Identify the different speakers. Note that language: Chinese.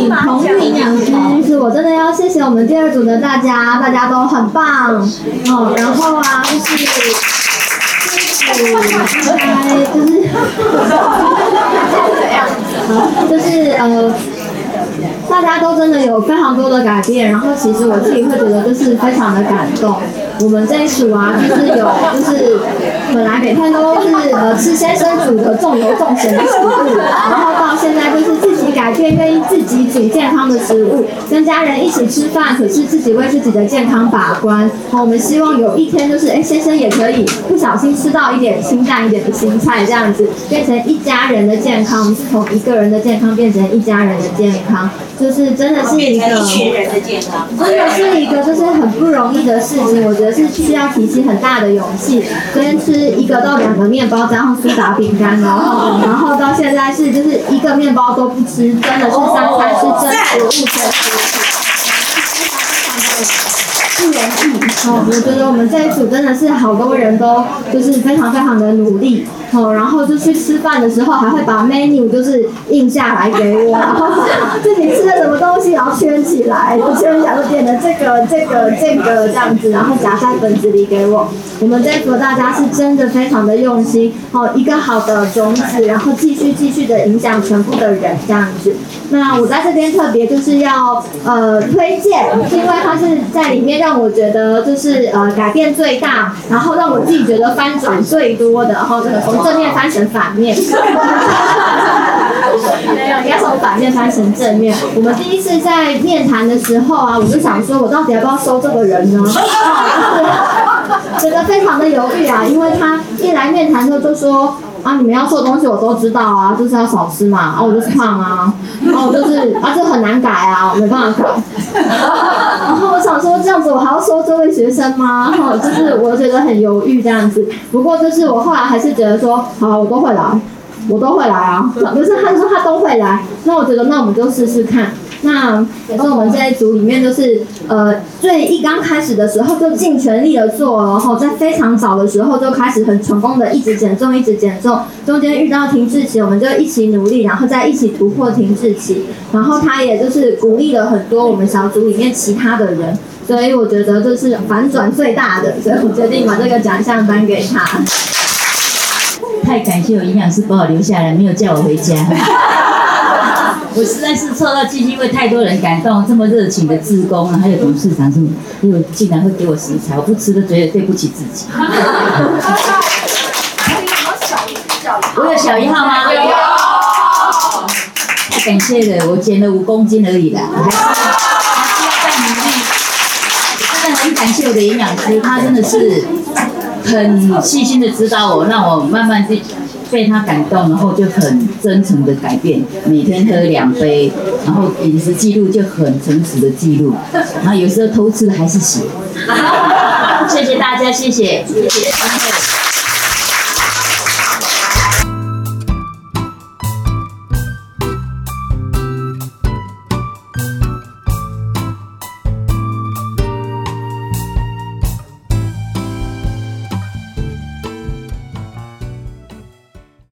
Speaker 1: 请彭玉营养师，是我真的要谢谢我们第二组的大家，大家都很棒哦。然后啊，就是就是就是就是呃。大家都真的有非常多的改变，然后其实我自己会觉得就是非常的感动。我们这一组啊，就是有就是本来每天都是呃吃先生煮的重油重咸的食物，然后到现在就是自己改变，愿意自己煮健康的食物，跟家人一起吃饭，可是自己为自己的健康把关。好，我们希望有一天就是哎先生也可以不小心吃到一点清淡一点的青菜，这样子变成一家人的健康，是从一个人的健康变成一家人的健康。就真的是一个，真的是一个就是很不容易的事情，我觉得是需要提起很大的勇气。昨天吃一个到两个面包加上苏打饼干，然后然后到现在是就是一个面包都不吃，真的是三餐是真食物真食物，非常非常地不容易。哦，我觉得我们这一组真的是好多人都就是非常非常的努力。哦，然后就去吃饭的时候，还会把 menu 就是印下来给我，然后自己吃的什么东西，然后圈起来，圈起来就点的这个、这个、这个这样子，然后夹在本子里给我。我们这一组大家是真的非常的用心，哦，一个好的种子，然后继续继续的影响全部的人这样子。那我在这边特别就是要呃推荐，因为他是在里面让我觉得就是呃改变最大，然后让我自己觉得翻转最多的，然后这个从正面翻成反面，没有，应该从反面翻成正面。我们第一次在面谈的时候啊，我就想说，我到底要不要收这个人呢？觉得非常的犹豫啊，因为他一来面谈的就说。啊，你们要做的东西我都知道啊，就是要少吃嘛，啊，我就是胖啊，然后就是啊，这很难改啊，没办法改。然后我想说，这样子我还要收这位学生吗？哈，就是我觉得很犹豫这样子。不过就是我后来还是觉得说，好，我都会来，我都会来啊。可是他说他都会来，那我觉得那我们就试试看。那也是我们这一组里面，就是呃，最一刚开始的时候就尽全力的做，然后在非常早的时候就开始很成功的一直减重，一直减重。中间遇到停滞期，我们就一起努力，然后再一起突破停滞期。然后他也就是鼓励了很多我们小组里面其他的人，所以我觉得这是反转最大的，所以我决定把这个奖项颁给他。
Speaker 2: 太感谢我营养师把我留下来，没有叫我回家。我实在是受到基金会太多人感动，这么热情的志工，还有董事长，这么，因为竟然会给我食材，我不吃都觉得对不起自己。我有小一号吗？有。太感谢了，我减了五公斤而已啦，还是还是要再努力。真的很感谢我的营养师，他真的是很细心的指导我，让我慢慢去。被他感动，然后就很真诚的改变，每天喝两杯，然后饮食记录就很诚实的记录，然后有时候偷吃还是写。谢谢大家，谢谢，谢谢。